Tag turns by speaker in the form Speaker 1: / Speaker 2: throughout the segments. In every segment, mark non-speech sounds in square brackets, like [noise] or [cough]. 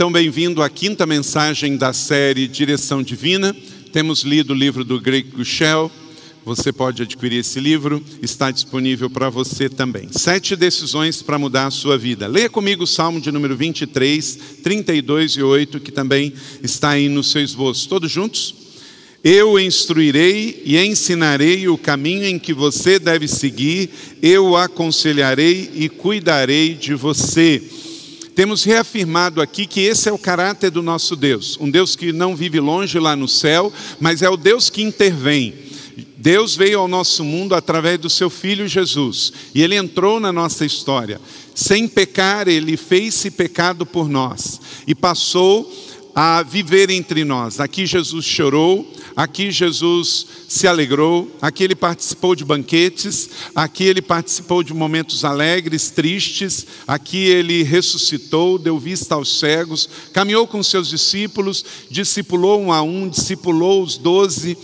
Speaker 1: Então, bem-vindo à quinta mensagem da série Direção Divina. Temos lido o livro do Greg Gushel. Você pode adquirir esse livro, está disponível para você também. Sete decisões para mudar a sua vida. Leia comigo o Salmo de número 23, 32 e 8, que também está aí no seu esboço. Todos juntos? Eu instruirei e ensinarei o caminho em que você deve seguir, eu aconselharei e cuidarei de você. Temos reafirmado aqui que esse é o caráter do nosso Deus, um Deus que não vive longe lá no céu, mas é o Deus que intervém. Deus veio ao nosso mundo através do seu filho Jesus, e ele entrou na nossa história. Sem pecar, ele fez-se pecado por nós e passou a viver entre nós. Aqui Jesus chorou, Aqui Jesus se alegrou, aqui ele participou de banquetes, aqui ele participou de momentos alegres, tristes, aqui ele ressuscitou, deu vista aos cegos, caminhou com seus discípulos, discipulou um a um, discipulou os doze,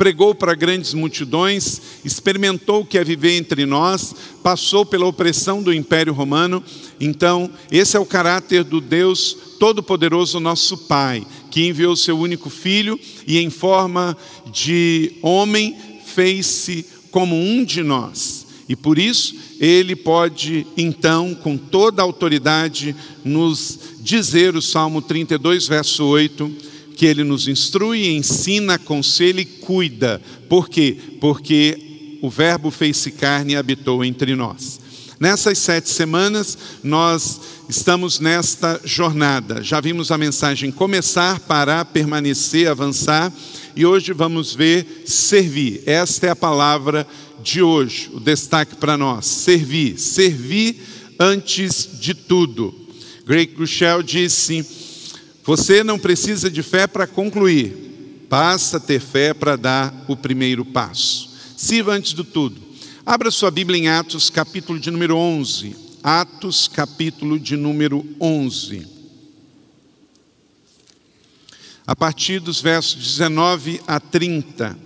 Speaker 1: pregou para grandes multidões, experimentou o que é viver entre nós, passou pela opressão do Império Romano. Então, esse é o caráter do Deus Todo-Poderoso, nosso Pai que enviou seu único filho e, em forma de homem, fez-se como um de nós. E por isso, ele pode, então, com toda a autoridade, nos dizer o Salmo 32, verso 8, que ele nos instrui, ensina, aconselha e cuida. Por quê? Porque o Verbo fez-se carne e habitou entre nós. Nessas sete semanas, nós estamos nesta jornada. Já vimos a mensagem começar, parar, permanecer, avançar, e hoje vamos ver servir. Esta é a palavra de hoje, o destaque para nós: servir. Servir antes de tudo. Greg Grushel disse: Você não precisa de fé para concluir, basta ter fé para dar o primeiro passo. Sirva antes de tudo. Abra sua Bíblia em Atos, capítulo de número 11. Atos, capítulo de número 11. A partir dos versos 19 a 30.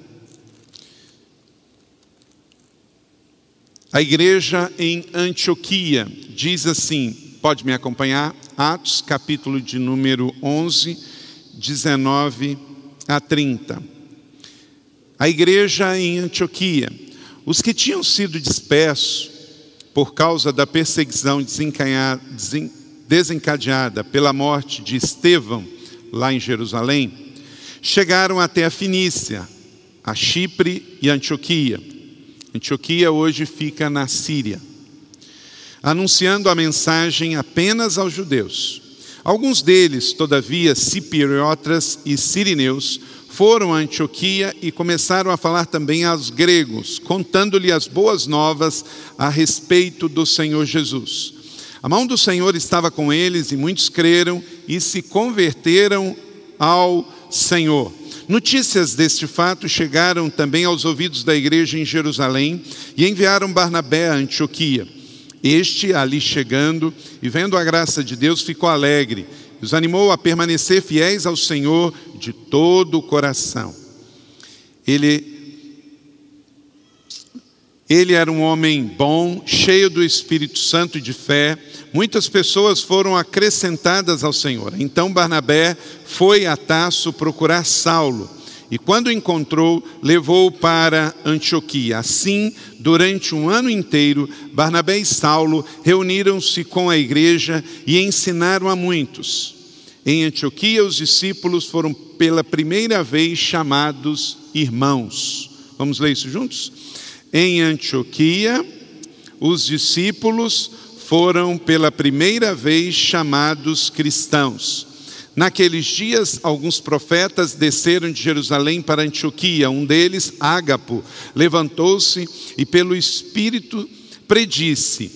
Speaker 1: A igreja em Antioquia diz assim: pode me acompanhar? Atos, capítulo de número 11, 19 a 30. A igreja em Antioquia os que tinham sido dispersos por causa da perseguição desencadeada pela morte de Estevão, lá em Jerusalém, chegaram até a Finícia, a Chipre e Antioquia. Antioquia hoje fica na Síria, anunciando a mensagem apenas aos judeus. Alguns deles, todavia, cipriotas e sirineus, foram a Antioquia e começaram a falar também aos gregos, contando-lhe as boas novas a respeito do Senhor Jesus. A mão do Senhor estava com eles e muitos creram e se converteram ao Senhor. Notícias deste fato chegaram também aos ouvidos da igreja em Jerusalém e enviaram Barnabé a Antioquia. Este, ali chegando e vendo a graça de Deus, ficou alegre os animou a permanecer fiéis ao Senhor de todo o coração. Ele ele era um homem bom, cheio do Espírito Santo e de fé. Muitas pessoas foram acrescentadas ao Senhor. Então Barnabé foi a Tasso procurar Saulo e quando encontrou, levou-o para Antioquia. Assim, durante um ano inteiro, Barnabé e Saulo reuniram-se com a igreja e ensinaram a muitos. Em Antioquia, os discípulos foram pela primeira vez chamados irmãos. Vamos ler isso juntos? Em Antioquia, os discípulos foram pela primeira vez chamados cristãos. Naqueles dias, alguns profetas desceram de Jerusalém para Antioquia. Um deles, Ágapo, levantou-se e, pelo Espírito, predisse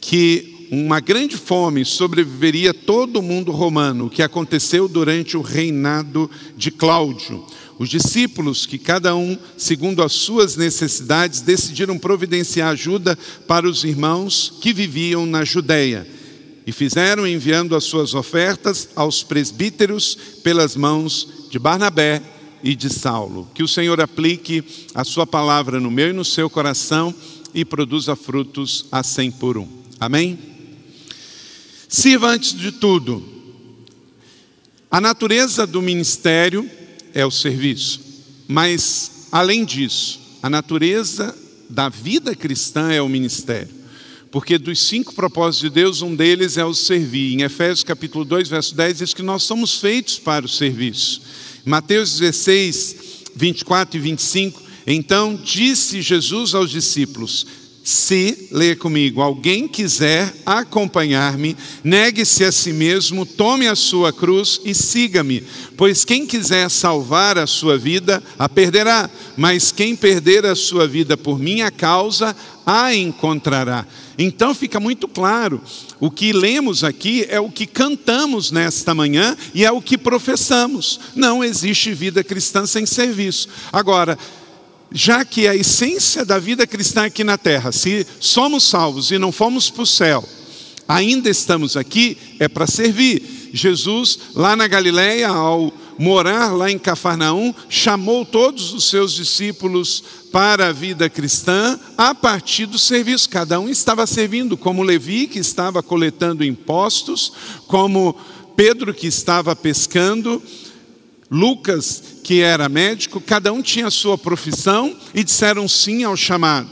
Speaker 1: que uma grande fome sobreviveria todo o mundo romano, que aconteceu durante o reinado de Cláudio. Os discípulos, que cada um, segundo as suas necessidades, decidiram providenciar ajuda para os irmãos que viviam na Judéia e fizeram enviando as suas ofertas aos presbíteros pelas mãos de Barnabé e de Saulo. Que o Senhor aplique a sua palavra no meu e no seu coração e produza frutos a cem por um. Amém? Sirva antes de tudo. A natureza do ministério é o serviço, mas, além disso, a natureza da vida cristã é o ministério. Porque dos cinco propósitos de Deus, um deles é o servir. Em Efésios capítulo 2, verso 10, diz que nós somos feitos para o serviço. Mateus 16, 24 e 25, então disse Jesus aos discípulos: se, leia comigo, alguém quiser acompanhar-me, negue-se a si mesmo, tome a sua cruz e siga-me. Pois quem quiser salvar a sua vida, a perderá, mas quem perder a sua vida por minha causa, a encontrará. Então fica muito claro, o que lemos aqui é o que cantamos nesta manhã e é o que professamos. Não existe vida cristã sem serviço. Agora, já que a essência da vida cristã aqui na terra, se somos salvos e não fomos para o céu, ainda estamos aqui, é para servir. Jesus, lá na Galileia, ao morar lá em Cafarnaum, chamou todos os seus discípulos para a vida cristã a partir do serviço. Cada um estava servindo, como Levi, que estava coletando impostos, como Pedro, que estava pescando, Lucas, que era médico, cada um tinha a sua profissão e disseram sim ao chamado.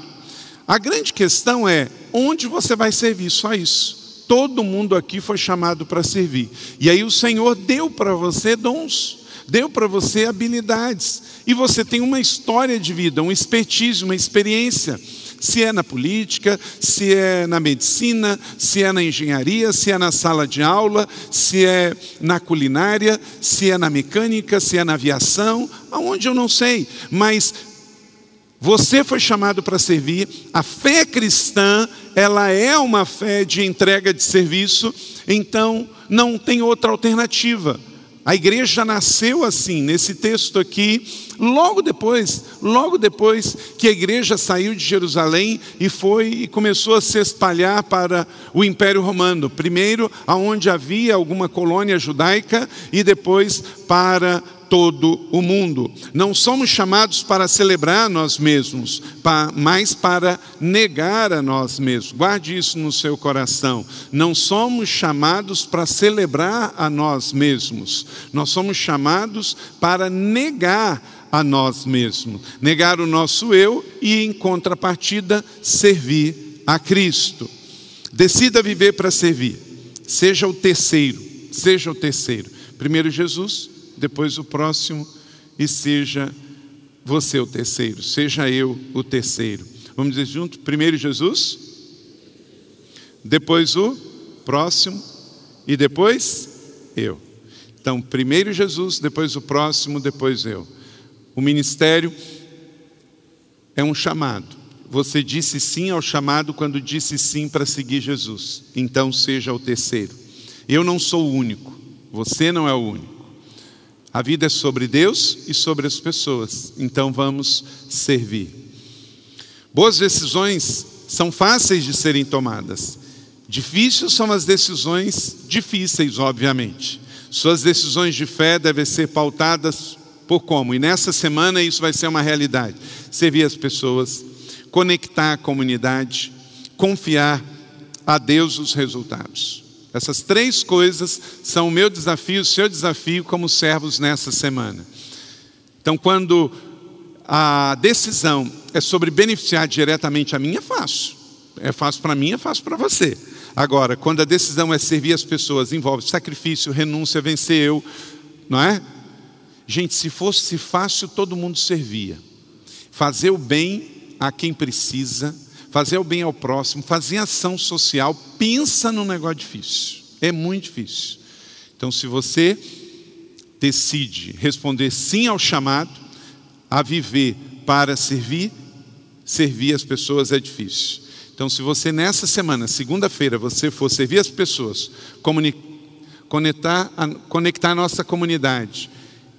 Speaker 1: A grande questão é onde você vai servir, só isso. Todo mundo aqui foi chamado para servir. E aí o Senhor deu para você dons, deu para você habilidades. E você tem uma história de vida, um expertise, uma experiência se é na política, se é na medicina, se é na engenharia, se é na sala de aula, se é na culinária, se é na mecânica, se é na aviação, aonde eu não sei, mas você foi chamado para servir. A fé cristã, ela é uma fé de entrega de serviço, então não tem outra alternativa. A igreja nasceu assim, nesse texto aqui, logo depois, logo depois que a igreja saiu de Jerusalém e foi e começou a se espalhar para o Império Romano. Primeiro, aonde havia alguma colônia judaica e depois para todo o mundo. Não somos chamados para celebrar nós mesmos, mas para negar a nós mesmos. Guarde isso no seu coração. Não somos chamados para celebrar a nós mesmos. Nós somos chamados para negar a nós mesmos, negar o nosso eu e, em contrapartida, servir a Cristo. Decida viver para servir. Seja o terceiro, seja o terceiro. Primeiro Jesus, depois o próximo, e seja você o terceiro, seja eu o terceiro. Vamos dizer junto? Primeiro Jesus, depois o próximo e depois eu. Então, primeiro Jesus, depois o próximo, depois eu. O ministério é um chamado. Você disse sim ao chamado quando disse sim para seguir Jesus. Então seja o terceiro. Eu não sou o único. Você não é o único. A vida é sobre Deus e sobre as pessoas, então vamos servir. Boas decisões são fáceis de serem tomadas. Difíceis são as decisões difíceis, obviamente. Suas decisões de fé devem ser pautadas por como? E nessa semana isso vai ser uma realidade. Servir as pessoas, conectar a comunidade, confiar a Deus os resultados. Essas três coisas são o meu desafio, o seu desafio como servos nessa semana. Então, quando a decisão é sobre beneficiar diretamente a mim, é fácil. É fácil para mim, é fácil para você. Agora, quando a decisão é servir as pessoas, envolve sacrifício, renúncia, vencer eu, não é? Gente, se fosse fácil, todo mundo servia. Fazer o bem a quem precisa, fazer o bem ao próximo, fazer ação social, pensa num negócio difícil. É muito difícil. Então, se você decide responder sim ao chamado, a viver para servir, servir as pessoas é difícil. Então, se você nessa semana, segunda-feira, você for servir as pessoas, conectar a, conectar a nossa comunidade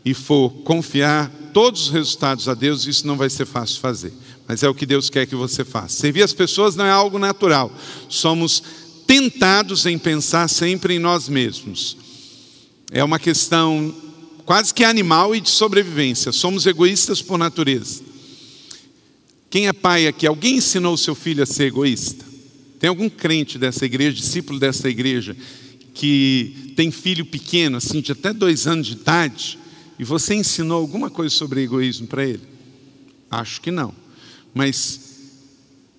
Speaker 1: e for confiar todos os resultados a Deus, isso não vai ser fácil fazer mas é o que Deus quer que você faça. Servir as pessoas não é algo natural. Somos tentados em pensar sempre em nós mesmos. É uma questão quase que animal e de sobrevivência. Somos egoístas por natureza. Quem é pai aqui? Alguém ensinou seu filho a ser egoísta? Tem algum crente dessa igreja, discípulo dessa igreja, que tem filho pequeno, assim, de até dois anos de idade, e você ensinou alguma coisa sobre egoísmo para ele? Acho que não. Mas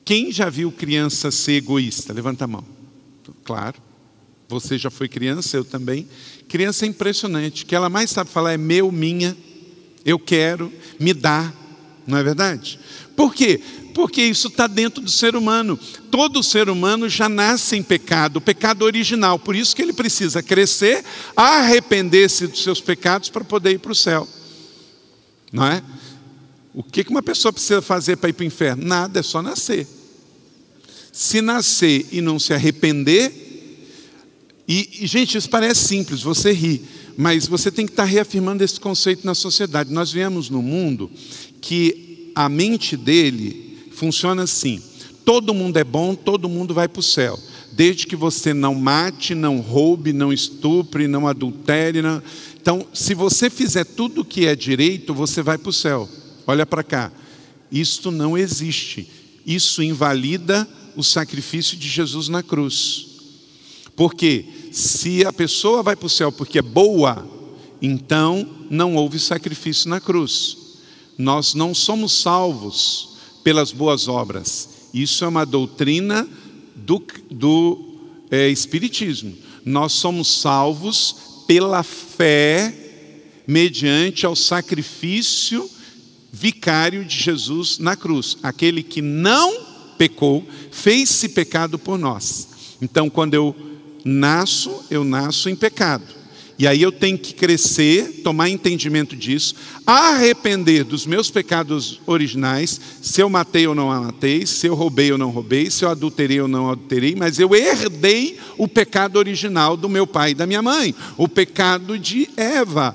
Speaker 1: quem já viu criança ser egoísta? Levanta a mão. Claro. Você já foi criança, eu também. Criança é impressionante. O que ela mais sabe falar é meu, minha, eu quero, me dá. Não é verdade? Por quê? Porque isso está dentro do ser humano. Todo ser humano já nasce em pecado, pecado original. Por isso que ele precisa crescer, arrepender-se dos seus pecados para poder ir para o céu. Não é? O que uma pessoa precisa fazer para ir para o inferno? Nada, é só nascer. Se nascer e não se arrepender, e, e gente, isso parece simples, você ri, mas você tem que estar reafirmando esse conceito na sociedade. Nós vivemos num mundo que a mente dele funciona assim: todo mundo é bom, todo mundo vai para o céu. Desde que você não mate, não roube, não estupre, não adultere. Não... Então, se você fizer tudo o que é direito, você vai para o céu. Olha para cá. Isto não existe. Isso invalida o sacrifício de Jesus na cruz. Porque se a pessoa vai para o céu porque é boa, então não houve sacrifício na cruz. Nós não somos salvos pelas boas obras. Isso é uma doutrina do, do é, Espiritismo. Nós somos salvos pela fé, mediante ao sacrifício vicário de Jesus na cruz. Aquele que não pecou, fez-se pecado por nós. Então, quando eu nasço, eu nasço em pecado. E aí eu tenho que crescer, tomar entendimento disso, arrepender dos meus pecados originais, se eu matei ou não matei, se eu roubei ou não roubei, se eu adulterei ou não adulterei, mas eu herdei o pecado original do meu pai e da minha mãe, o pecado de Eva,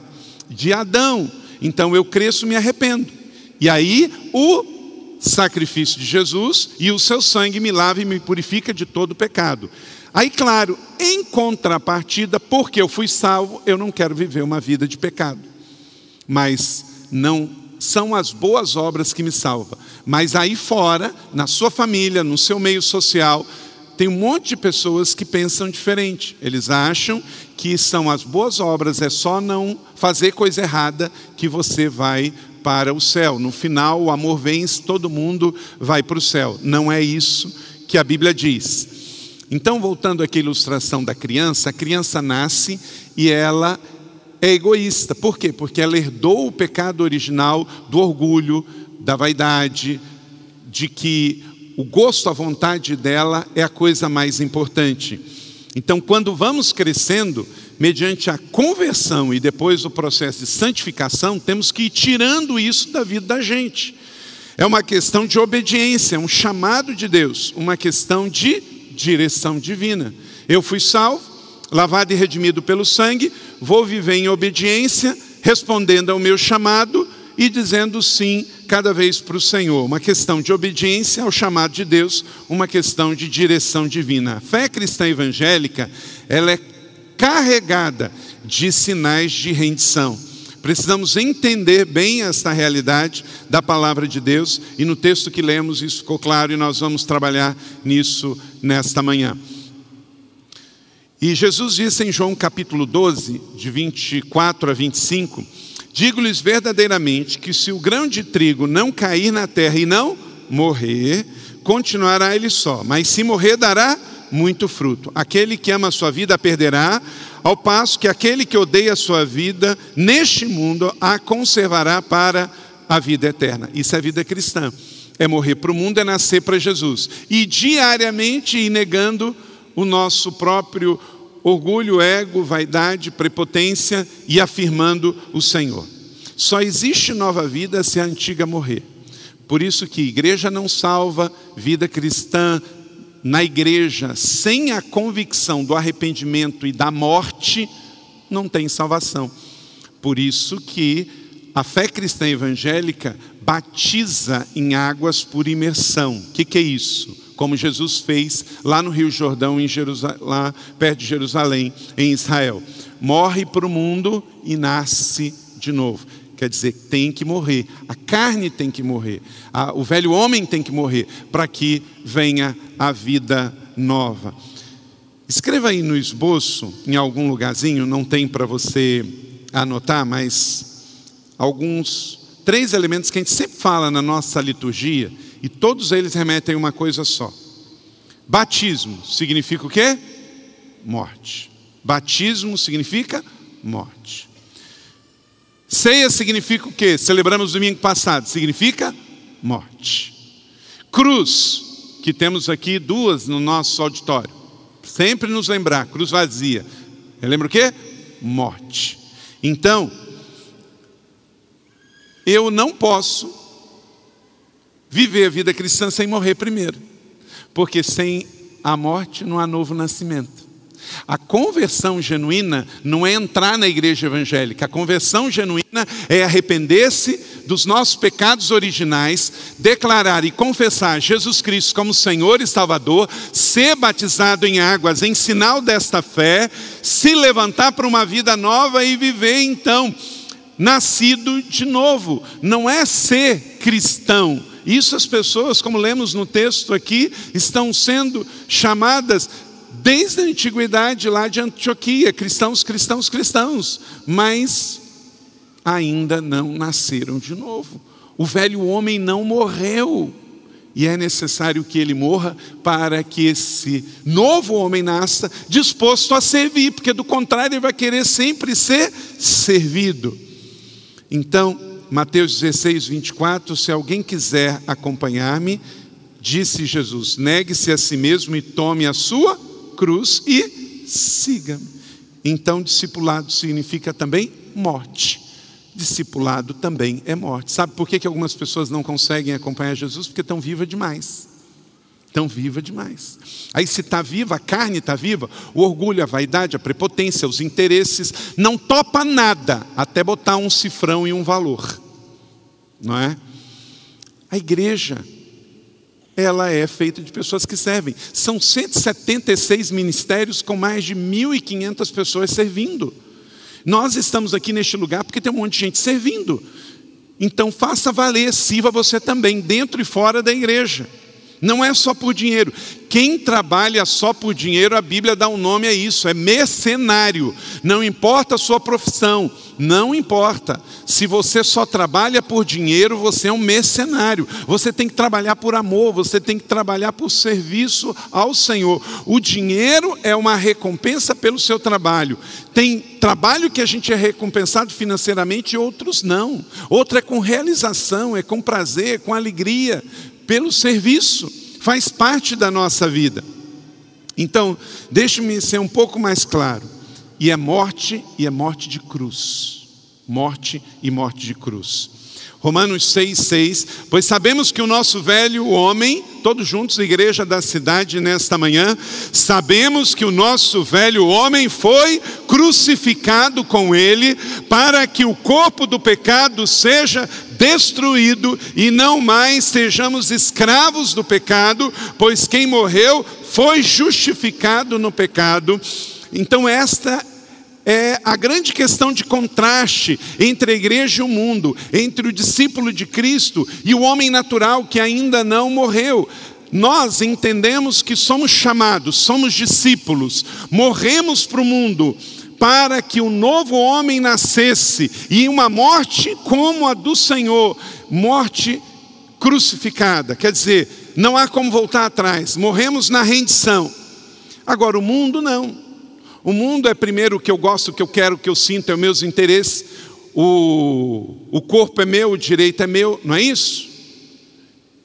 Speaker 1: de Adão. Então eu cresço e me arrependo. E aí o sacrifício de Jesus e o seu sangue me lava e me purifica de todo pecado. Aí, claro, em contrapartida, porque eu fui salvo, eu não quero viver uma vida de pecado. Mas não são as boas obras que me salvam. Mas aí fora, na sua família, no seu meio social, tem um monte de pessoas que pensam diferente. Eles acham que são as boas obras, é só não fazer coisa errada que você vai para o céu. No final, o amor vence, todo mundo vai para o céu. Não é isso que a Bíblia diz. Então, voltando aqui à ilustração da criança, a criança nasce e ela é egoísta. Por quê? Porque ela herdou o pecado original do orgulho, da vaidade, de que o gosto, a vontade dela é a coisa mais importante. Então, quando vamos crescendo, mediante a conversão e depois o processo de santificação, temos que ir tirando isso da vida da gente. É uma questão de obediência, é um chamado de Deus, uma questão de direção divina. Eu fui salvo, lavado e redimido pelo sangue, vou viver em obediência, respondendo ao meu chamado e dizendo sim cada vez para o Senhor. Uma questão de obediência ao chamado de Deus, uma questão de direção divina. A fé cristã evangélica, ela é carregada de sinais de rendição. Precisamos entender bem esta realidade da palavra de Deus e no texto que lemos isso ficou claro e nós vamos trabalhar nisso nesta manhã. E Jesus disse em João capítulo 12, de 24 a 25: Digo-lhes verdadeiramente que se o grão de trigo não cair na terra e não morrer, continuará ele só, mas se morrer, dará muito fruto. Aquele que ama a sua vida a perderá, ao passo que aquele que odeia a sua vida neste mundo a conservará para a vida eterna. Isso é vida cristã. É morrer para o mundo, é nascer para Jesus. E diariamente ir negando o nosso próprio orgulho, ego, vaidade, prepotência e afirmando o Senhor. Só existe nova vida se a antiga morrer. Por isso que igreja não salva, vida cristã na igreja sem a convicção do arrependimento e da morte, não tem salvação. Por isso que a fé cristã evangélica batiza em águas por imersão. O que, que, é isso? Como Jesus fez lá no Rio Jordão, em lá perto de Jerusalém, em Israel. Morre para o mundo e nasce de novo. Quer dizer, tem que morrer. A carne tem que morrer. o velho homem tem que morrer para que venha a vida nova. Escreva aí no esboço, em algum lugarzinho, não tem para você anotar, mas alguns, três elementos que a gente sempre fala na nossa liturgia, e todos eles remetem a uma coisa só. Batismo significa o quê? Morte. Batismo significa morte. Ceia significa o quê? Celebramos domingo passado, significa morte. Cruz, que temos aqui duas no nosso auditório. Sempre nos lembrar, cruz vazia. Lembra o quê? Morte. Então, eu não posso viver a vida cristã sem morrer primeiro. Porque sem a morte não há novo nascimento. A conversão genuína não é entrar na igreja evangélica. A conversão genuína é arrepender-se dos nossos pecados originais, declarar e confessar Jesus Cristo como Senhor e Salvador, ser batizado em águas em sinal desta fé, se levantar para uma vida nova e viver então nascido de novo. Não é ser cristão. Isso as pessoas, como lemos no texto aqui, estão sendo chamadas desde a antiguidade lá de Antioquia, cristãos, cristãos, cristãos, mas ainda não nasceram de novo. O velho homem não morreu. E é necessário que ele morra para que esse novo homem nasça disposto a servir, porque do contrário ele vai querer sempre ser servido. Então, Mateus 16, 24: se alguém quiser acompanhar-me, disse Jesus: negue-se a si mesmo e tome a sua cruz e siga-me. Então, discipulado significa também morte. Discipulado também é morte. Sabe por que, que algumas pessoas não conseguem acompanhar Jesus? Porque estão vivas demais. Estão viva demais. Aí, se está viva, a carne está viva, o orgulho, a vaidade, a prepotência, os interesses, não topa nada até botar um cifrão e um valor. Não é? A igreja ela é feita de pessoas que servem. São 176 ministérios com mais de 1.500 pessoas servindo. Nós estamos aqui neste lugar porque tem um monte de gente servindo. Então faça valer, sirva você também, dentro e fora da igreja. Não é só por dinheiro. Quem trabalha só por dinheiro, a Bíblia dá um nome a isso, é mercenário. Não importa a sua profissão, não importa. Se você só trabalha por dinheiro, você é um mercenário. Você tem que trabalhar por amor, você tem que trabalhar por serviço ao Senhor. O dinheiro é uma recompensa pelo seu trabalho. Tem trabalho que a gente é recompensado financeiramente e outros não. Outro é com realização, é com prazer, com alegria pelo serviço, faz parte da nossa vida. Então, deixe-me ser um pouco mais claro. E é morte, e é morte de cruz. Morte e morte de cruz. Romanos 6,6, pois sabemos que o nosso velho homem, todos juntos, igreja da cidade nesta manhã, sabemos que o nosso velho homem foi crucificado com ele, para que o corpo do pecado seja destruído e não mais sejamos escravos do pecado, pois quem morreu foi justificado no pecado. Então, esta é a grande questão de contraste entre a igreja e o mundo, entre o discípulo de Cristo e o homem natural que ainda não morreu. Nós entendemos que somos chamados, somos discípulos, morremos para o mundo, para que o novo homem nascesse e uma morte como a do Senhor, morte crucificada. Quer dizer, não há como voltar atrás. Morremos na rendição. Agora o mundo não. O mundo é primeiro o que eu gosto, o que eu quero, o que eu sinto, é os meus interesses. O, o corpo é meu, o direito é meu, não é isso?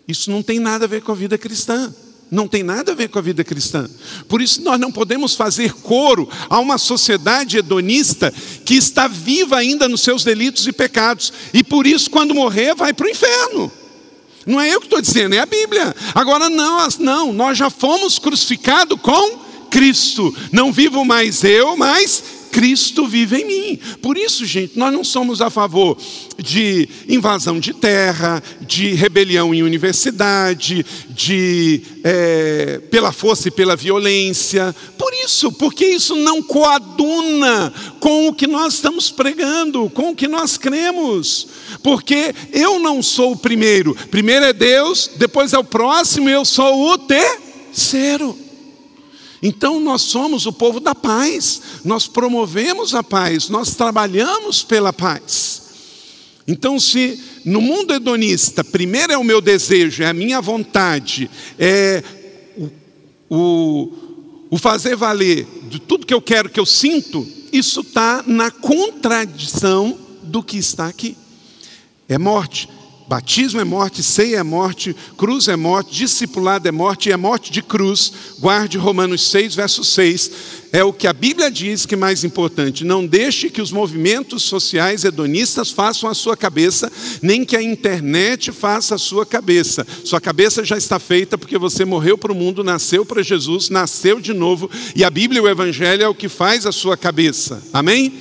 Speaker 1: Isso não tem nada a ver com a vida cristã. Não tem nada a ver com a vida cristã. Por isso nós não podemos fazer coro a uma sociedade hedonista que está viva ainda nos seus delitos e pecados. E por isso, quando morrer, vai para o inferno. Não é eu que estou dizendo, é a Bíblia. Agora, não, não, nós já fomos crucificados com Cristo. Não vivo mais eu, mas Cristo vive em mim. Por isso, gente, nós não somos a favor de invasão de terra, de rebelião em universidade, de é, pela força e pela violência. Por isso, porque isso não coaduna com o que nós estamos pregando, com o que nós cremos. Porque eu não sou o primeiro. Primeiro é Deus, depois é o próximo, eu sou o terceiro. Então nós somos o povo da paz, nós promovemos a paz, nós trabalhamos pela paz. Então, se no mundo hedonista, primeiro é o meu desejo, é a minha vontade, é o, o, fazer valer de tudo que eu quero, que eu sinto, isso está na contradição do que está aqui. É morte. Batismo é morte, ceia é morte, cruz é morte, discipulado é morte e é morte de cruz. Guarde Romanos 6, verso 6. É o que a Bíblia diz que é mais importante. Não deixe que os movimentos sociais hedonistas façam a sua cabeça, nem que a internet faça a sua cabeça. Sua cabeça já está feita porque você morreu para o mundo, nasceu para Jesus, nasceu de novo, e a Bíblia e o Evangelho é o que faz a sua cabeça. Amém?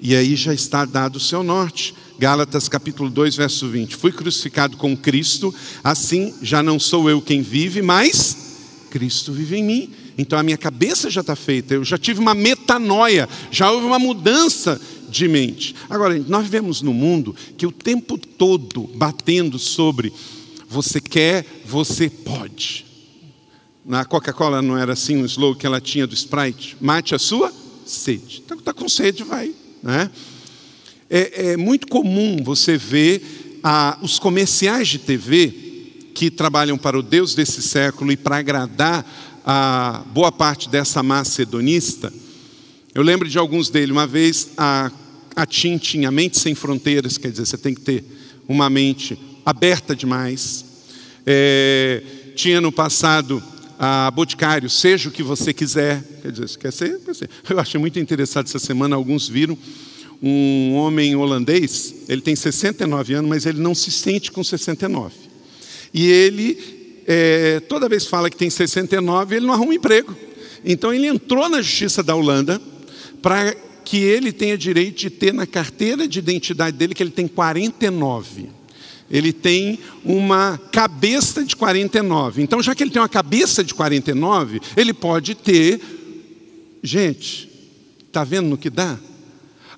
Speaker 1: E aí já está dado o seu norte. Gálatas capítulo 2, verso 20. Fui crucificado com Cristo, assim já não sou eu quem vive, mas Cristo vive em mim. Então a minha cabeça já está feita, eu já tive uma metanoia, já houve uma mudança de mente. Agora, nós vivemos num mundo que o tempo todo batendo sobre você quer, você pode. Na Coca-Cola não era assim o slogan que ela tinha do Sprite? Mate a sua sede. Então está com sede, vai. Né? É, é muito comum você ver ah, os comerciais de TV que trabalham para o Deus desse século e para agradar a boa parte dessa massa hedonista. Eu lembro de alguns deles. Uma vez a, a TIM tinha Mente Sem Fronteiras, quer dizer, você tem que ter uma mente aberta demais. É, tinha no passado a Boticário, seja o que você quiser. Quer dizer, se quer ser. [laughs] Eu achei muito interessante essa semana, alguns viram um homem holandês, ele tem 69 anos, mas ele não se sente com 69. E ele, é, toda vez fala que tem 69, ele não arruma emprego. Então ele entrou na justiça da Holanda para que ele tenha direito de ter na carteira de identidade dele que ele tem 49. Ele tem uma cabeça de 49. Então, já que ele tem uma cabeça de 49, ele pode ter. Gente, está vendo no que dá?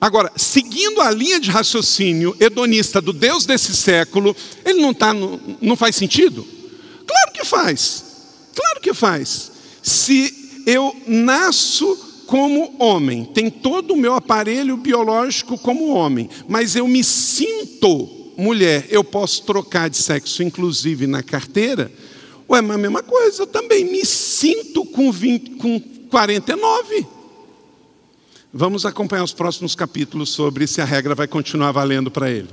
Speaker 1: Agora, seguindo a linha de raciocínio hedonista do Deus desse século, ele não, tá no, não faz sentido? Claro que faz. Claro que faz. Se eu nasço como homem, tem todo o meu aparelho biológico como homem, mas eu me sinto mulher, eu posso trocar de sexo, inclusive na carteira. Ué, mas a mesma coisa, eu também me sinto com, 20, com 49. Vamos acompanhar os próximos capítulos sobre se a regra vai continuar valendo para ele.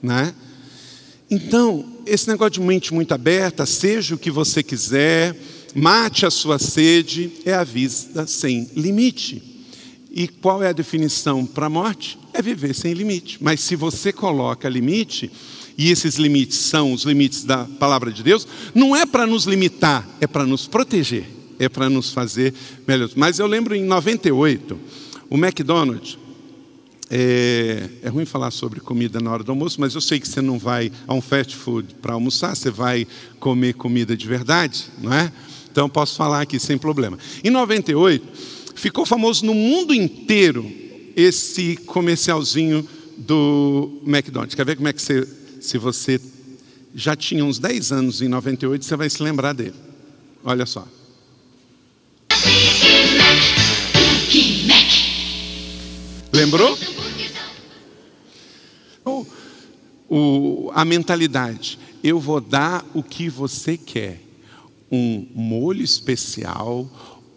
Speaker 1: Né? Então, esse negócio de mente muito aberta, seja o que você quiser, mate a sua sede, é a vida sem limite. E qual é a definição para a morte? É viver sem limite. Mas se você coloca limite, e esses limites são os limites da palavra de Deus, não é para nos limitar, é para nos proteger, é para nos fazer melhores. Mas eu lembro em 98, o McDonald's, é, é, ruim falar sobre comida na hora do almoço, mas eu sei que você não vai a um fast food para almoçar, você vai comer comida de verdade, não é? Então posso falar aqui sem problema. Em 98, ficou famoso no mundo inteiro esse comercialzinho do McDonald's. Quer ver como é que você, se você já tinha uns 10 anos em 98, você vai se lembrar dele. Olha só. Lembrou? O, o, a mentalidade. Eu vou dar o que você quer. Um molho especial,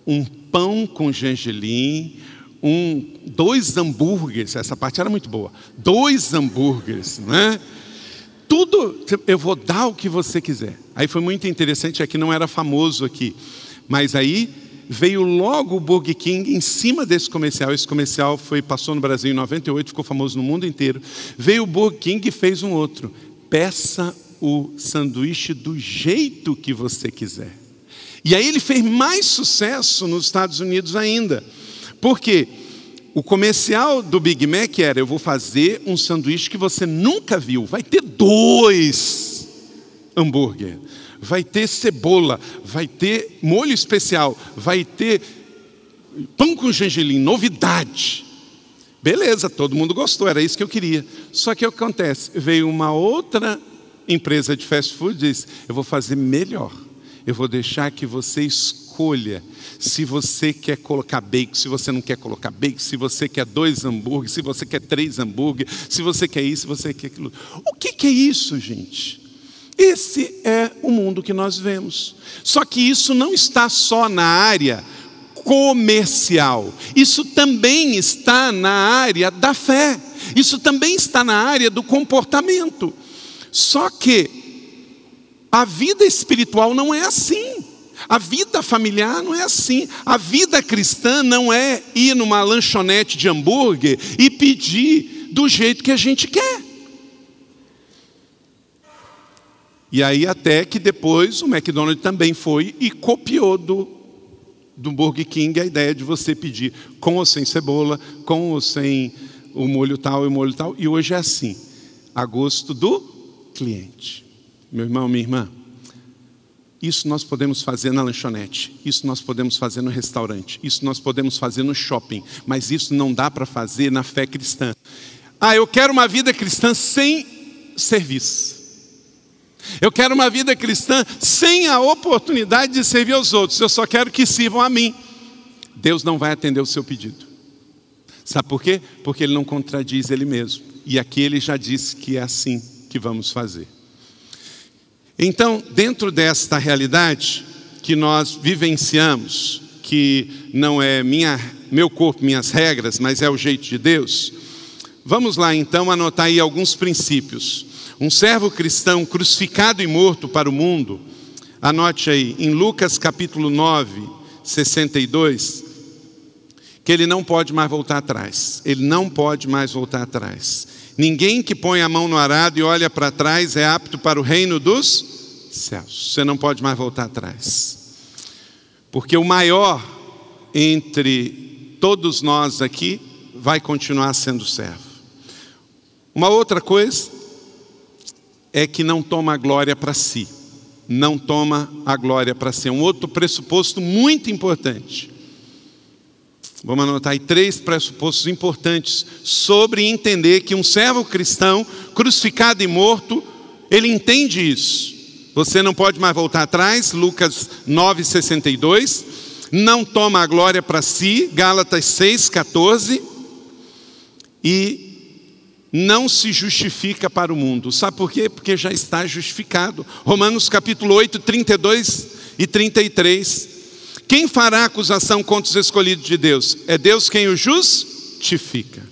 Speaker 1: um pão com gengelim, um, dois hambúrgueres. Essa parte era muito boa. Dois hambúrgueres, né? Tudo, eu vou dar o que você quiser. Aí foi muito interessante, é que não era famoso aqui. Mas aí veio logo o Burger King em cima desse comercial. Esse comercial foi passou no Brasil em 98, ficou famoso no mundo inteiro. Veio o Burger King e fez um outro. Peça o sanduíche do jeito que você quiser. E aí ele fez mais sucesso nos Estados Unidos ainda. Por quê? O comercial do Big Mac era: eu vou fazer um sanduíche que você nunca viu. Vai ter dois hambúrguer vai ter cebola, vai ter molho especial, vai ter pão com gengelim, novidade. Beleza, todo mundo gostou, era isso que eu queria. Só que o que acontece? Veio uma outra empresa de fast food e disse: Eu vou fazer melhor. Eu vou deixar que você escolha se você quer colocar bacon, se você não quer colocar bacon, se você quer dois hambúrgueres, se você quer três hambúrgueres, se você quer isso, se você quer aquilo. O que, que é isso, gente? Esse é o mundo que nós vemos. Só que isso não está só na área comercial, isso também está na área da fé, isso também está na área do comportamento. Só que a vida espiritual não é assim. A vida familiar não é assim. A vida cristã não é ir numa lanchonete de hambúrguer e pedir do jeito que a gente quer. E aí até que depois o McDonald's também foi e copiou do, do Burger King a ideia de você pedir com ou sem cebola, com ou sem o molho tal e o molho tal. E hoje é assim, a gosto do cliente. Meu irmão, minha irmã, isso nós podemos fazer na lanchonete, isso nós podemos fazer no restaurante, isso nós podemos fazer no shopping, mas isso não dá para fazer na fé cristã. Ah, eu quero uma vida cristã sem serviço. Eu quero uma vida cristã sem a oportunidade de servir aos outros. Eu só quero que sirvam a mim. Deus não vai atender o seu pedido. Sabe por quê? Porque ele não contradiz ele mesmo. E aqui ele já disse que é assim que vamos fazer. Então, dentro desta realidade que nós vivenciamos, que não é minha, meu corpo, minhas regras, mas é o jeito de Deus, vamos lá então anotar aí alguns princípios um servo cristão crucificado e morto para o mundo, anote aí, em Lucas capítulo 9, 62, que ele não pode mais voltar atrás. Ele não pode mais voltar atrás. Ninguém que põe a mão no arado e olha para trás é apto para o reino dos céus. Você não pode mais voltar atrás. Porque o maior entre todos nós aqui vai continuar sendo servo. Uma outra coisa é que não toma a glória para si. Não toma a glória para si. É um outro pressuposto muito importante. Vamos anotar aí três pressupostos importantes sobre entender que um servo cristão, crucificado e morto, ele entende isso. Você não pode mais voltar atrás, Lucas 9,62. Não toma a glória para si, Gálatas 6,14. E não se justifica para o mundo. Sabe por quê? Porque já está justificado. Romanos capítulo 8, 32 e 33. Quem fará acusação contra os escolhidos de Deus? É Deus quem o justifica.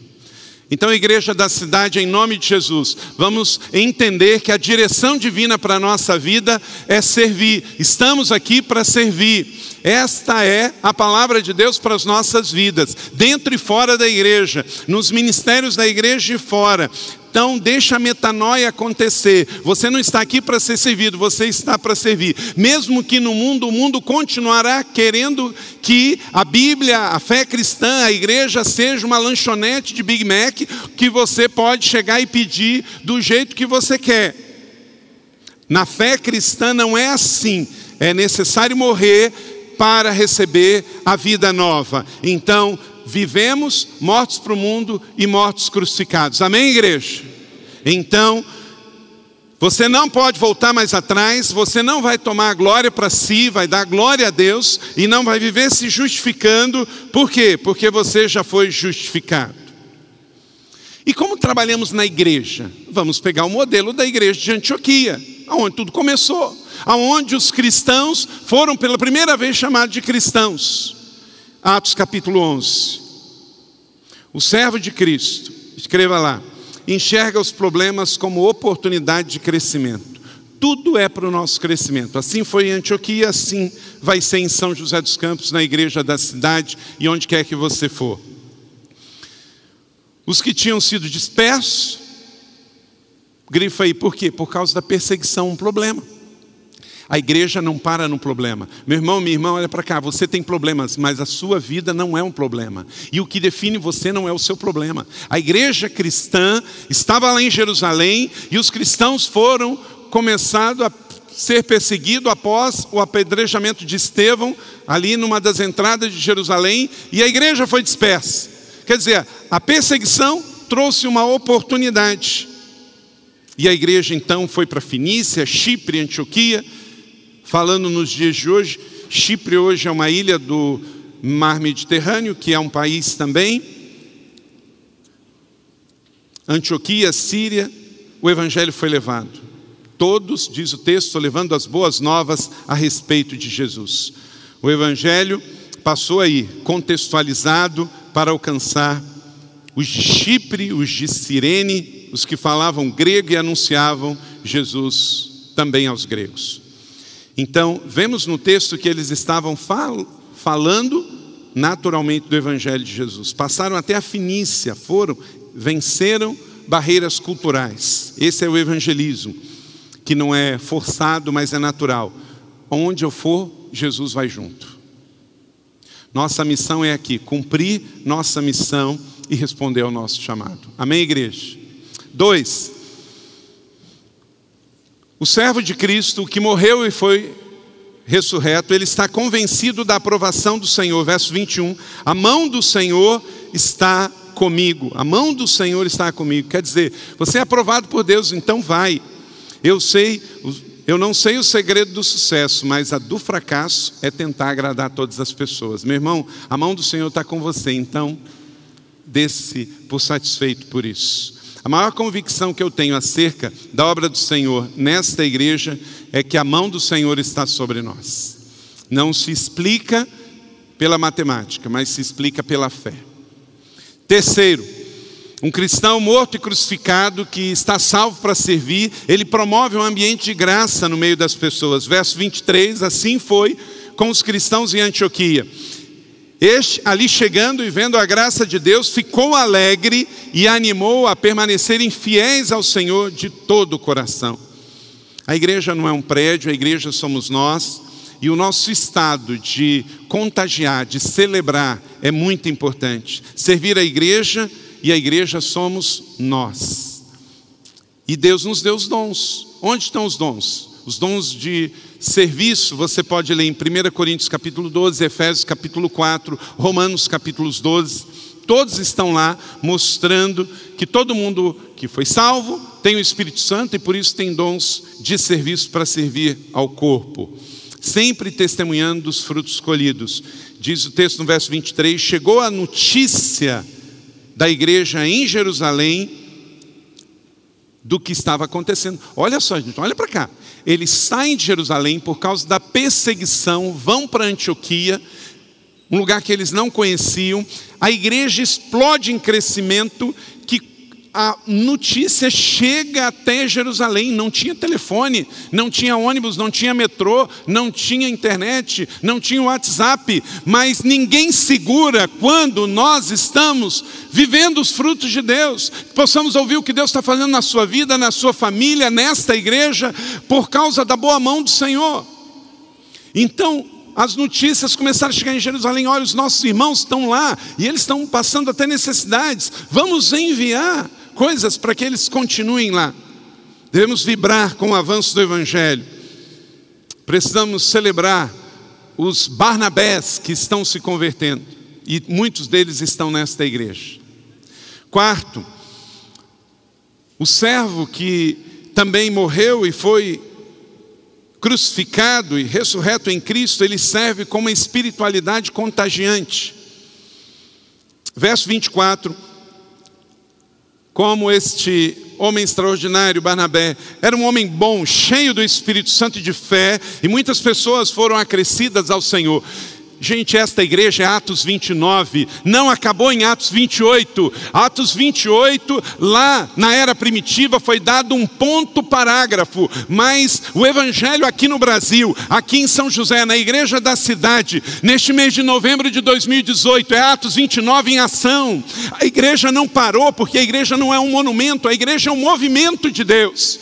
Speaker 1: Então, igreja da cidade, em nome de Jesus, vamos entender que a direção divina para a nossa vida é servir. Estamos aqui para servir. Esta é a palavra de Deus para as nossas vidas, dentro e fora da igreja, nos ministérios da igreja e fora. Então, deixa a metanoia acontecer. Você não está aqui para ser servido, você está para servir. Mesmo que no mundo, o mundo continuará querendo que a Bíblia, a fé cristã, a igreja seja uma lanchonete de Big Mac que você pode chegar e pedir do jeito que você quer. Na fé cristã não é assim. É necessário morrer para receber a vida nova. Então, vivemos mortos para o mundo e mortos crucificados. Amém, igreja? Então, você não pode voltar mais atrás, você não vai tomar a glória para si, vai dar glória a Deus e não vai viver se justificando. Por quê? Porque você já foi justificado. E como trabalhamos na igreja? Vamos pegar o modelo da igreja de Antioquia, onde tudo começou aonde os cristãos foram pela primeira vez chamados de cristãos. Atos capítulo 11. O servo de Cristo, escreva lá, enxerga os problemas como oportunidade de crescimento. Tudo é para o nosso crescimento. Assim foi em Antioquia, assim vai ser em São José dos Campos, na igreja da cidade e onde quer que você for. Os que tinham sido dispersos, grifa aí, por quê? Por causa da perseguição, um problema. A igreja não para no problema. Meu irmão, minha irmã, olha para cá. Você tem problemas, mas a sua vida não é um problema. E o que define você não é o seu problema. A igreja cristã estava lá em Jerusalém e os cristãos foram começados a ser perseguidos após o apedrejamento de Estevão, ali numa das entradas de Jerusalém, e a igreja foi dispersa. Quer dizer, a perseguição trouxe uma oportunidade. E a igreja então foi para Finícia, Chipre, Antioquia falando nos dias de hoje, Chipre hoje é uma ilha do mar Mediterrâneo, que é um país também. Antioquia, Síria, o evangelho foi levado. Todos, diz o texto, levando as boas novas a respeito de Jesus. O evangelho passou aí, contextualizado para alcançar os de Chipre, os de Cirene, os que falavam grego e anunciavam Jesus também aos gregos. Então, vemos no texto que eles estavam fal falando naturalmente do Evangelho de Jesus. Passaram até a Finícia, foram, venceram barreiras culturais. Esse é o evangelismo, que não é forçado, mas é natural. Onde eu for, Jesus vai junto. Nossa missão é aqui, cumprir nossa missão e responder ao nosso chamado. Amém, igreja? Dois, o servo de Cristo que morreu e foi ressurreto, ele está convencido da aprovação do Senhor. Verso 21. A mão do Senhor está comigo. A mão do Senhor está comigo. Quer dizer, você é aprovado por Deus, então vai. Eu sei, eu não sei o segredo do sucesso, mas a do fracasso é tentar agradar todas as pessoas. Meu irmão, a mão do Senhor está com você, então desse por satisfeito por isso. A maior convicção que eu tenho acerca da obra do Senhor nesta igreja é que a mão do Senhor está sobre nós. Não se explica pela matemática, mas se explica pela fé. Terceiro, um cristão morto e crucificado que está salvo para servir, ele promove um ambiente de graça no meio das pessoas. Verso 23, assim foi com os cristãos em Antioquia. Este, ali chegando e vendo a graça de Deus, ficou alegre e animou a permanecerem fiéis ao Senhor de todo o coração. A igreja não é um prédio, a igreja somos nós, e o nosso estado de contagiar, de celebrar, é muito importante. Servir a igreja e a igreja somos nós. E Deus nos deu os dons. Onde estão os dons? Os dons de serviço, você pode ler em 1 Coríntios capítulo 12, Efésios capítulo 4, Romanos capítulos 12. Todos estão lá mostrando que todo mundo que foi salvo tem o Espírito Santo e por isso tem dons de serviço para servir ao corpo. Sempre testemunhando dos frutos colhidos. Diz o texto no verso 23: chegou a notícia da igreja em Jerusalém do que estava acontecendo. Olha só, gente, olha para cá. Eles saem de Jerusalém por causa da perseguição, vão para Antioquia, um lugar que eles não conheciam. A igreja explode em crescimento a notícia chega até Jerusalém. Não tinha telefone, não tinha ônibus, não tinha metrô, não tinha internet, não tinha WhatsApp, mas ninguém segura quando nós estamos vivendo os frutos de Deus. Possamos ouvir o que Deus está fazendo na sua vida, na sua família, nesta igreja, por causa da boa mão do Senhor. Então, as notícias começaram a chegar em Jerusalém. Olha, os nossos irmãos estão lá e eles estão passando até necessidades. Vamos enviar coisas para que eles continuem lá. Devemos vibrar com o avanço do Evangelho. Precisamos celebrar os Barnabés que estão se convertendo. E muitos deles estão nesta igreja. Quarto, o servo que também morreu e foi crucificado e ressurreto em Cristo, ele serve como uma espiritualidade contagiante. Verso 24 como este homem extraordinário, Barnabé, era um homem bom, cheio do Espírito Santo e de fé, e muitas pessoas foram acrescidas ao Senhor. Gente, esta igreja é Atos 29, não acabou em Atos 28. Atos 28, lá na era primitiva, foi dado um ponto parágrafo, mas o Evangelho aqui no Brasil, aqui em São José, na igreja da cidade, neste mês de novembro de 2018, é Atos 29 em ação. A igreja não parou, porque a igreja não é um monumento, a igreja é um movimento de Deus.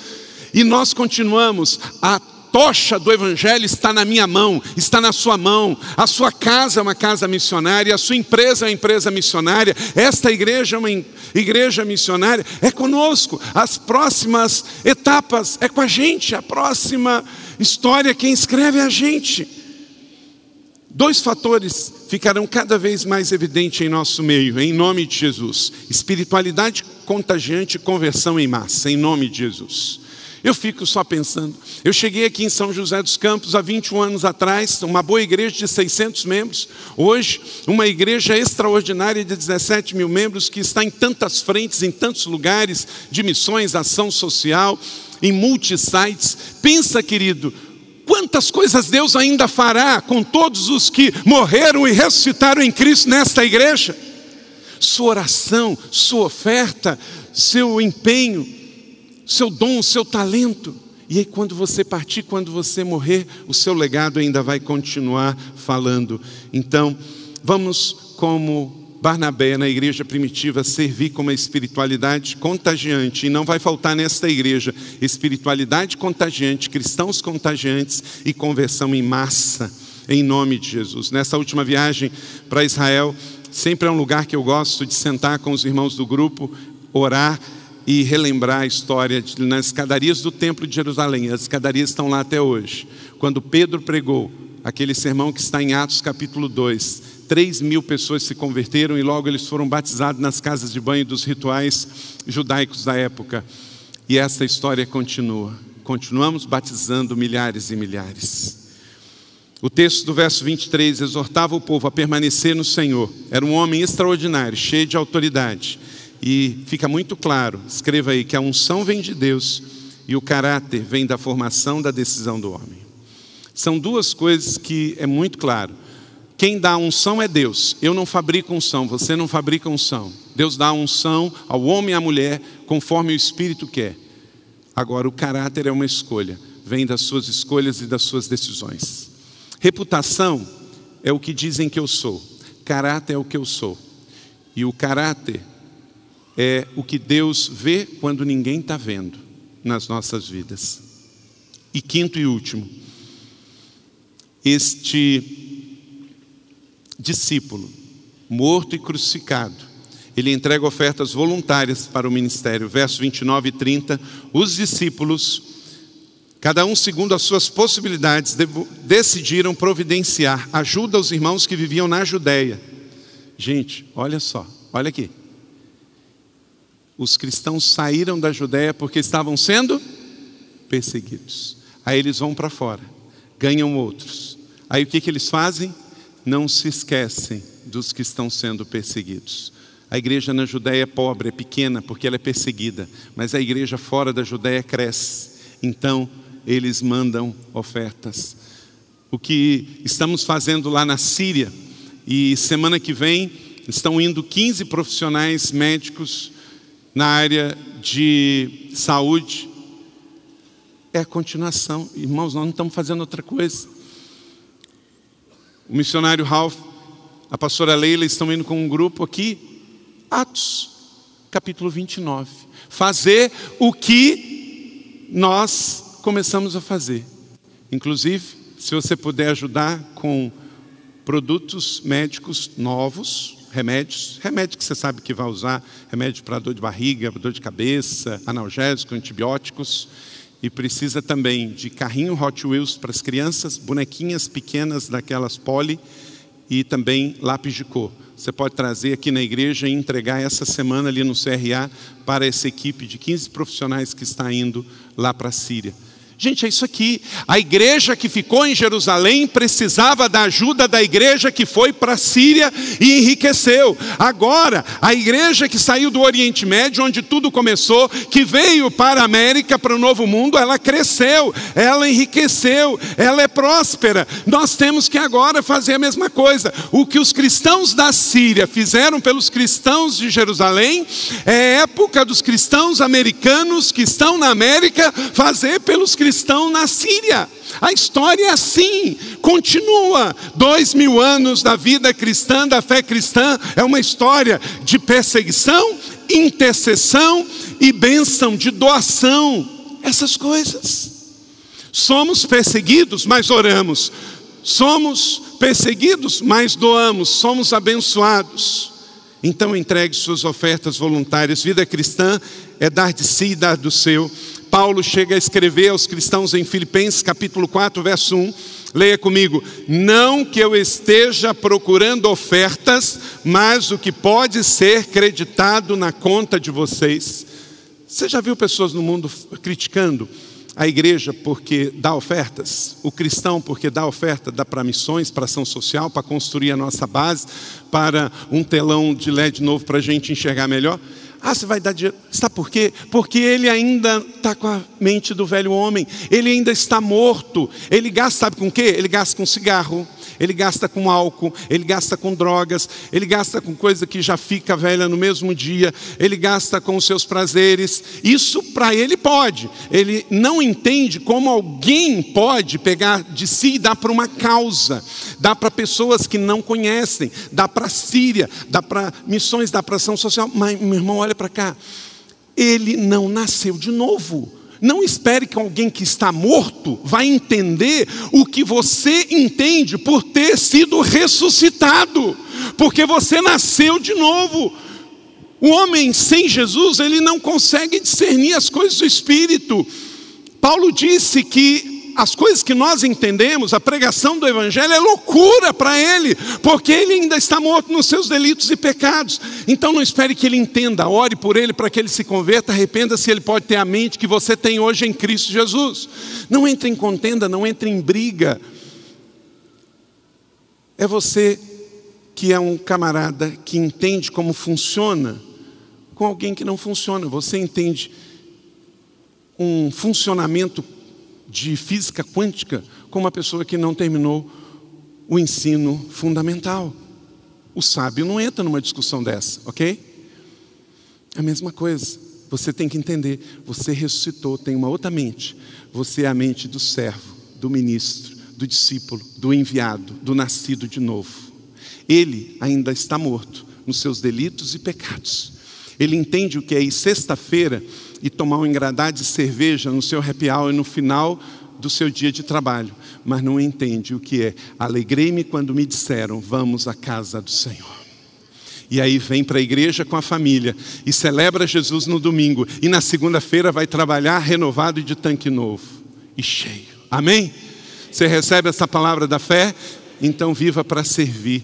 Speaker 1: E nós continuamos a tocha do Evangelho está na minha mão, está na sua mão. A sua casa é uma casa missionária, a sua empresa é uma empresa missionária, esta igreja é uma igreja missionária, é conosco. As próximas etapas é com a gente, a próxima história quem escreve é a gente. Dois fatores ficarão cada vez mais evidentes em nosso meio, em nome de Jesus: espiritualidade contagiante e conversão em massa, em nome de Jesus. Eu fico só pensando. Eu cheguei aqui em São José dos Campos há 21 anos atrás, uma boa igreja de 600 membros. Hoje, uma igreja extraordinária de 17 mil membros que está em tantas frentes, em tantos lugares de missões, ação social, em multisites. Pensa, querido, quantas coisas Deus ainda fará com todos os que morreram e ressuscitaram em Cristo nesta igreja? Sua oração, sua oferta, seu empenho seu dom, o seu talento. E aí, quando você partir, quando você morrer, o seu legado ainda vai continuar falando. Então, vamos, como Barnabé na igreja primitiva, servir com uma espiritualidade contagiante. E não vai faltar nesta igreja espiritualidade contagiante, cristãos contagiantes e conversão em massa, em nome de Jesus. Nessa última viagem para Israel, sempre é um lugar que eu gosto de sentar com os irmãos do grupo, orar e relembrar a história de, nas escadarias do Templo de Jerusalém. As escadarias estão lá até hoje. Quando Pedro pregou aquele sermão que está em Atos capítulo 2, 3 mil pessoas se converteram e logo eles foram batizados nas casas de banho dos rituais judaicos da época. E essa história continua. Continuamos batizando milhares e milhares. O texto do verso 23 exortava o povo a permanecer no Senhor. Era um homem extraordinário, cheio de autoridade. E fica muito claro, escreva aí, que a unção vem de Deus e o caráter vem da formação da decisão do homem. São duas coisas que é muito claro. Quem dá a unção é Deus. Eu não fabrico unção, você não fabrica unção. Deus dá a unção ao homem e à mulher conforme o Espírito quer. Agora, o caráter é uma escolha, vem das suas escolhas e das suas decisões. Reputação é o que dizem que eu sou, caráter é o que eu sou. E o caráter é o que Deus vê quando ninguém está vendo nas nossas vidas. E quinto e último, este discípulo, morto e crucificado, ele entrega ofertas voluntárias para o ministério. Versos 29 e 30, os discípulos, cada um segundo as suas possibilidades, decidiram providenciar ajuda aos irmãos que viviam na Judéia. Gente, olha só, olha aqui os cristãos saíram da Judéia porque estavam sendo perseguidos. Aí eles vão para fora, ganham outros. Aí o que, que eles fazem? Não se esquecem dos que estão sendo perseguidos. A igreja na Judéia é pobre, é pequena, porque ela é perseguida, mas a igreja fora da Judéia cresce. Então, eles mandam ofertas. O que estamos fazendo lá na Síria, e semana que vem estão indo 15 profissionais médicos na área de saúde, é a continuação. Irmãos, nós não estamos fazendo outra coisa. O missionário Ralph, a pastora Leila estão indo com um grupo aqui, Atos, capítulo 29. Fazer o que nós começamos a fazer. Inclusive, se você puder ajudar com produtos médicos novos, remédios, remédio que você sabe que vai usar, remédio para dor de barriga, dor de cabeça, analgésico, antibióticos. E precisa também de carrinho Hot Wheels para as crianças, bonequinhas pequenas daquelas poli e também lápis de cor. Você pode trazer aqui na igreja e entregar essa semana ali no CRA para essa equipe de 15 profissionais que está indo lá para a Síria. Gente, é isso aqui. A igreja que ficou em Jerusalém precisava da ajuda da igreja que foi para a Síria e enriqueceu. Agora, a igreja que saiu do Oriente Médio, onde tudo começou, que veio para a América, para o Novo Mundo, ela cresceu, ela enriqueceu, ela é próspera. Nós temos que agora fazer a mesma coisa. O que os cristãos da Síria fizeram pelos cristãos de Jerusalém, é época dos cristãos americanos que estão na América fazer pelos cristãos cristão na Síria. A história é assim, continua. Dois mil anos da vida cristã, da fé cristã, é uma história de perseguição, intercessão e bênção, de doação. Essas coisas. Somos perseguidos, mas oramos. Somos perseguidos, mas doamos. Somos abençoados. Então entregue suas ofertas voluntárias. Vida cristã é dar de si e dar do seu. Paulo chega a escrever aos cristãos em Filipenses capítulo 4, verso 1. Leia comigo: Não que eu esteja procurando ofertas, mas o que pode ser creditado na conta de vocês. Você já viu pessoas no mundo criticando A igreja, porque dá ofertas, o cristão, porque dá oferta, dá para missões, para ação social, para construir a nossa base, para um telão de LED novo para a gente enxergar melhor. Ah, você vai dar dinheiro. Sabe por quê? Porque ele ainda está com a mente do velho homem, ele ainda está morto. Ele gasta, sabe com o quê? Ele gasta com cigarro, ele gasta com álcool, ele gasta com drogas, ele gasta com coisa que já fica velha no mesmo dia, ele gasta com os seus prazeres. Isso para ele pode. Ele não entende como alguém pode pegar de si e dar para uma causa, dar para pessoas que não conhecem, dar para a Síria, dar para missões, dar para ação social. Mas, meu irmão, olha para cá. Ele não nasceu de novo. Não espere que alguém que está morto vai entender o que você entende por ter sido ressuscitado, porque você nasceu de novo. O homem sem Jesus, ele não consegue discernir as coisas do espírito. Paulo disse que as coisas que nós entendemos, a pregação do Evangelho é loucura para ele, porque ele ainda está morto nos seus delitos e pecados. Então não espere que ele entenda, ore por ele para que ele se converta, arrependa-se, ele pode ter a mente que você tem hoje em Cristo Jesus. Não entre em contenda, não entre em briga. É você que é um camarada que entende como funciona com alguém que não funciona. Você entende um funcionamento de física quântica com uma pessoa que não terminou o ensino fundamental. O sábio não entra numa discussão dessa, ok? A mesma coisa. Você tem que entender, você ressuscitou, tem uma outra mente. Você é a mente do servo, do ministro, do discípulo, do enviado, do nascido de novo. Ele ainda está morto nos seus delitos e pecados. Ele entende o que é ir sexta-feira e tomar um engradado de cerveja no seu happy hour no final do seu dia de trabalho, mas não entende o que é. Alegrei-me quando me disseram: vamos à casa do Senhor. E aí vem para a igreja com a família e celebra Jesus no domingo e na segunda-feira vai trabalhar renovado e de tanque novo e cheio. Amém? Você recebe essa palavra da fé? Então viva para servir.